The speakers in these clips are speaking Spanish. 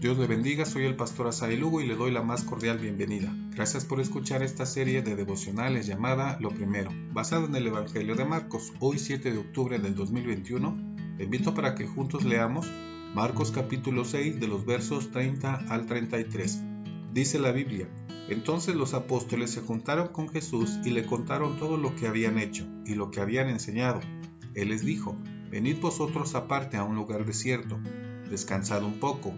Dios le bendiga, soy el pastor Asai Lugo y le doy la más cordial bienvenida. Gracias por escuchar esta serie de devocionales llamada Lo Primero, basada en el Evangelio de Marcos, hoy 7 de octubre del 2021. Te invito para que juntos leamos Marcos capítulo 6 de los versos 30 al 33. Dice la Biblia, entonces los apóstoles se juntaron con Jesús y le contaron todo lo que habían hecho y lo que habían enseñado. Él les dijo, venid vosotros aparte a un lugar desierto, descansad un poco,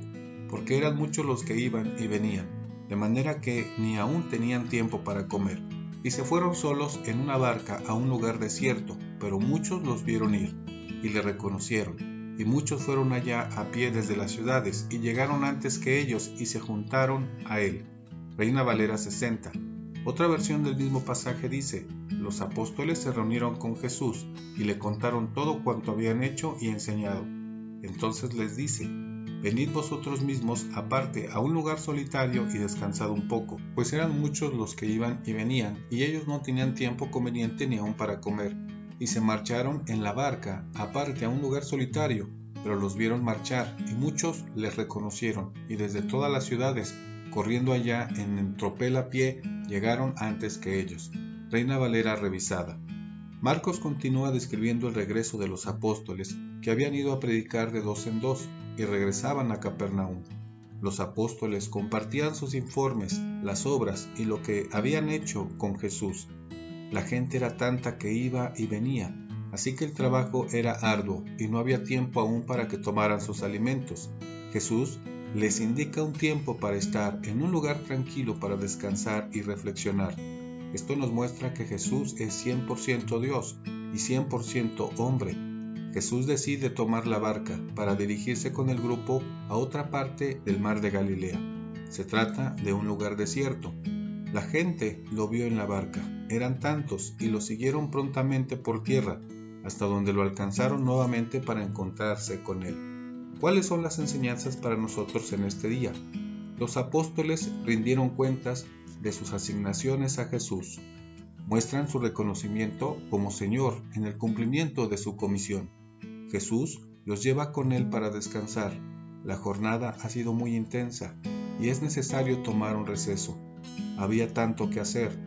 porque eran muchos los que iban y venían, de manera que ni aún tenían tiempo para comer. Y se fueron solos en una barca a un lugar desierto, pero muchos los vieron ir, y le reconocieron, y muchos fueron allá a pie desde las ciudades, y llegaron antes que ellos y se juntaron a él. Reina Valera 60. Otra versión del mismo pasaje dice, los apóstoles se reunieron con Jesús y le contaron todo cuanto habían hecho y enseñado. Entonces les dice, venid vosotros mismos aparte a un lugar solitario y descansad un poco, pues eran muchos los que iban y venían, y ellos no tenían tiempo conveniente ni aun para comer, y se marcharon en la barca aparte a un lugar solitario, pero los vieron marchar, y muchos les reconocieron, y desde todas las ciudades corriendo allá en tropel a pie, llegaron antes que ellos. Reina Valera revisada. Marcos continúa describiendo el regreso de los apóstoles que habían ido a predicar de dos en dos y regresaban a Capernaum. Los apóstoles compartían sus informes, las obras y lo que habían hecho con Jesús. La gente era tanta que iba y venía, así que el trabajo era arduo y no había tiempo aún para que tomaran sus alimentos. Jesús les indica un tiempo para estar en un lugar tranquilo para descansar y reflexionar. Esto nos muestra que Jesús es 100% Dios y 100% hombre. Jesús decide tomar la barca para dirigirse con el grupo a otra parte del mar de Galilea. Se trata de un lugar desierto. La gente lo vio en la barca. Eran tantos y lo siguieron prontamente por tierra, hasta donde lo alcanzaron nuevamente para encontrarse con él. ¿Cuáles son las enseñanzas para nosotros en este día? Los apóstoles rindieron cuentas de sus asignaciones a Jesús. Muestran su reconocimiento como Señor en el cumplimiento de su comisión. Jesús los lleva con él para descansar. La jornada ha sido muy intensa y es necesario tomar un receso. Había tanto que hacer,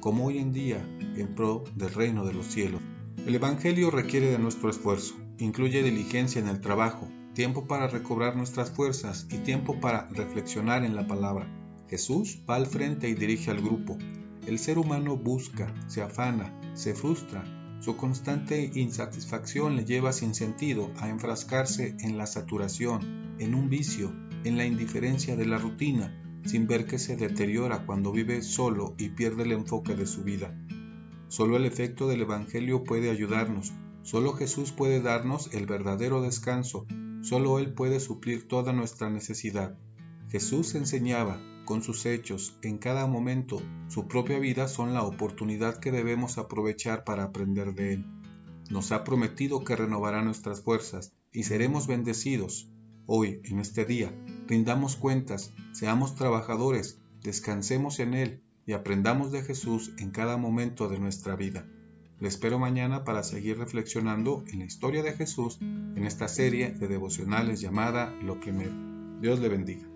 como hoy en día, en pro del reino de los cielos. El Evangelio requiere de nuestro esfuerzo, incluye diligencia en el trabajo, tiempo para recobrar nuestras fuerzas y tiempo para reflexionar en la palabra. Jesús va al frente y dirige al grupo. El ser humano busca, se afana, se frustra. Su constante insatisfacción le lleva sin sentido a enfrascarse en la saturación, en un vicio, en la indiferencia de la rutina, sin ver que se deteriora cuando vive solo y pierde el enfoque de su vida. Solo el efecto del Evangelio puede ayudarnos, solo Jesús puede darnos el verdadero descanso Solo Él puede suplir toda nuestra necesidad. Jesús enseñaba con sus hechos en cada momento. Su propia vida son la oportunidad que debemos aprovechar para aprender de Él. Nos ha prometido que renovará nuestras fuerzas y seremos bendecidos. Hoy, en este día, rindamos cuentas, seamos trabajadores, descansemos en Él y aprendamos de Jesús en cada momento de nuestra vida. Le espero mañana para seguir reflexionando en la historia de Jesús en esta serie de devocionales llamada Lo Primero. Dios le bendiga.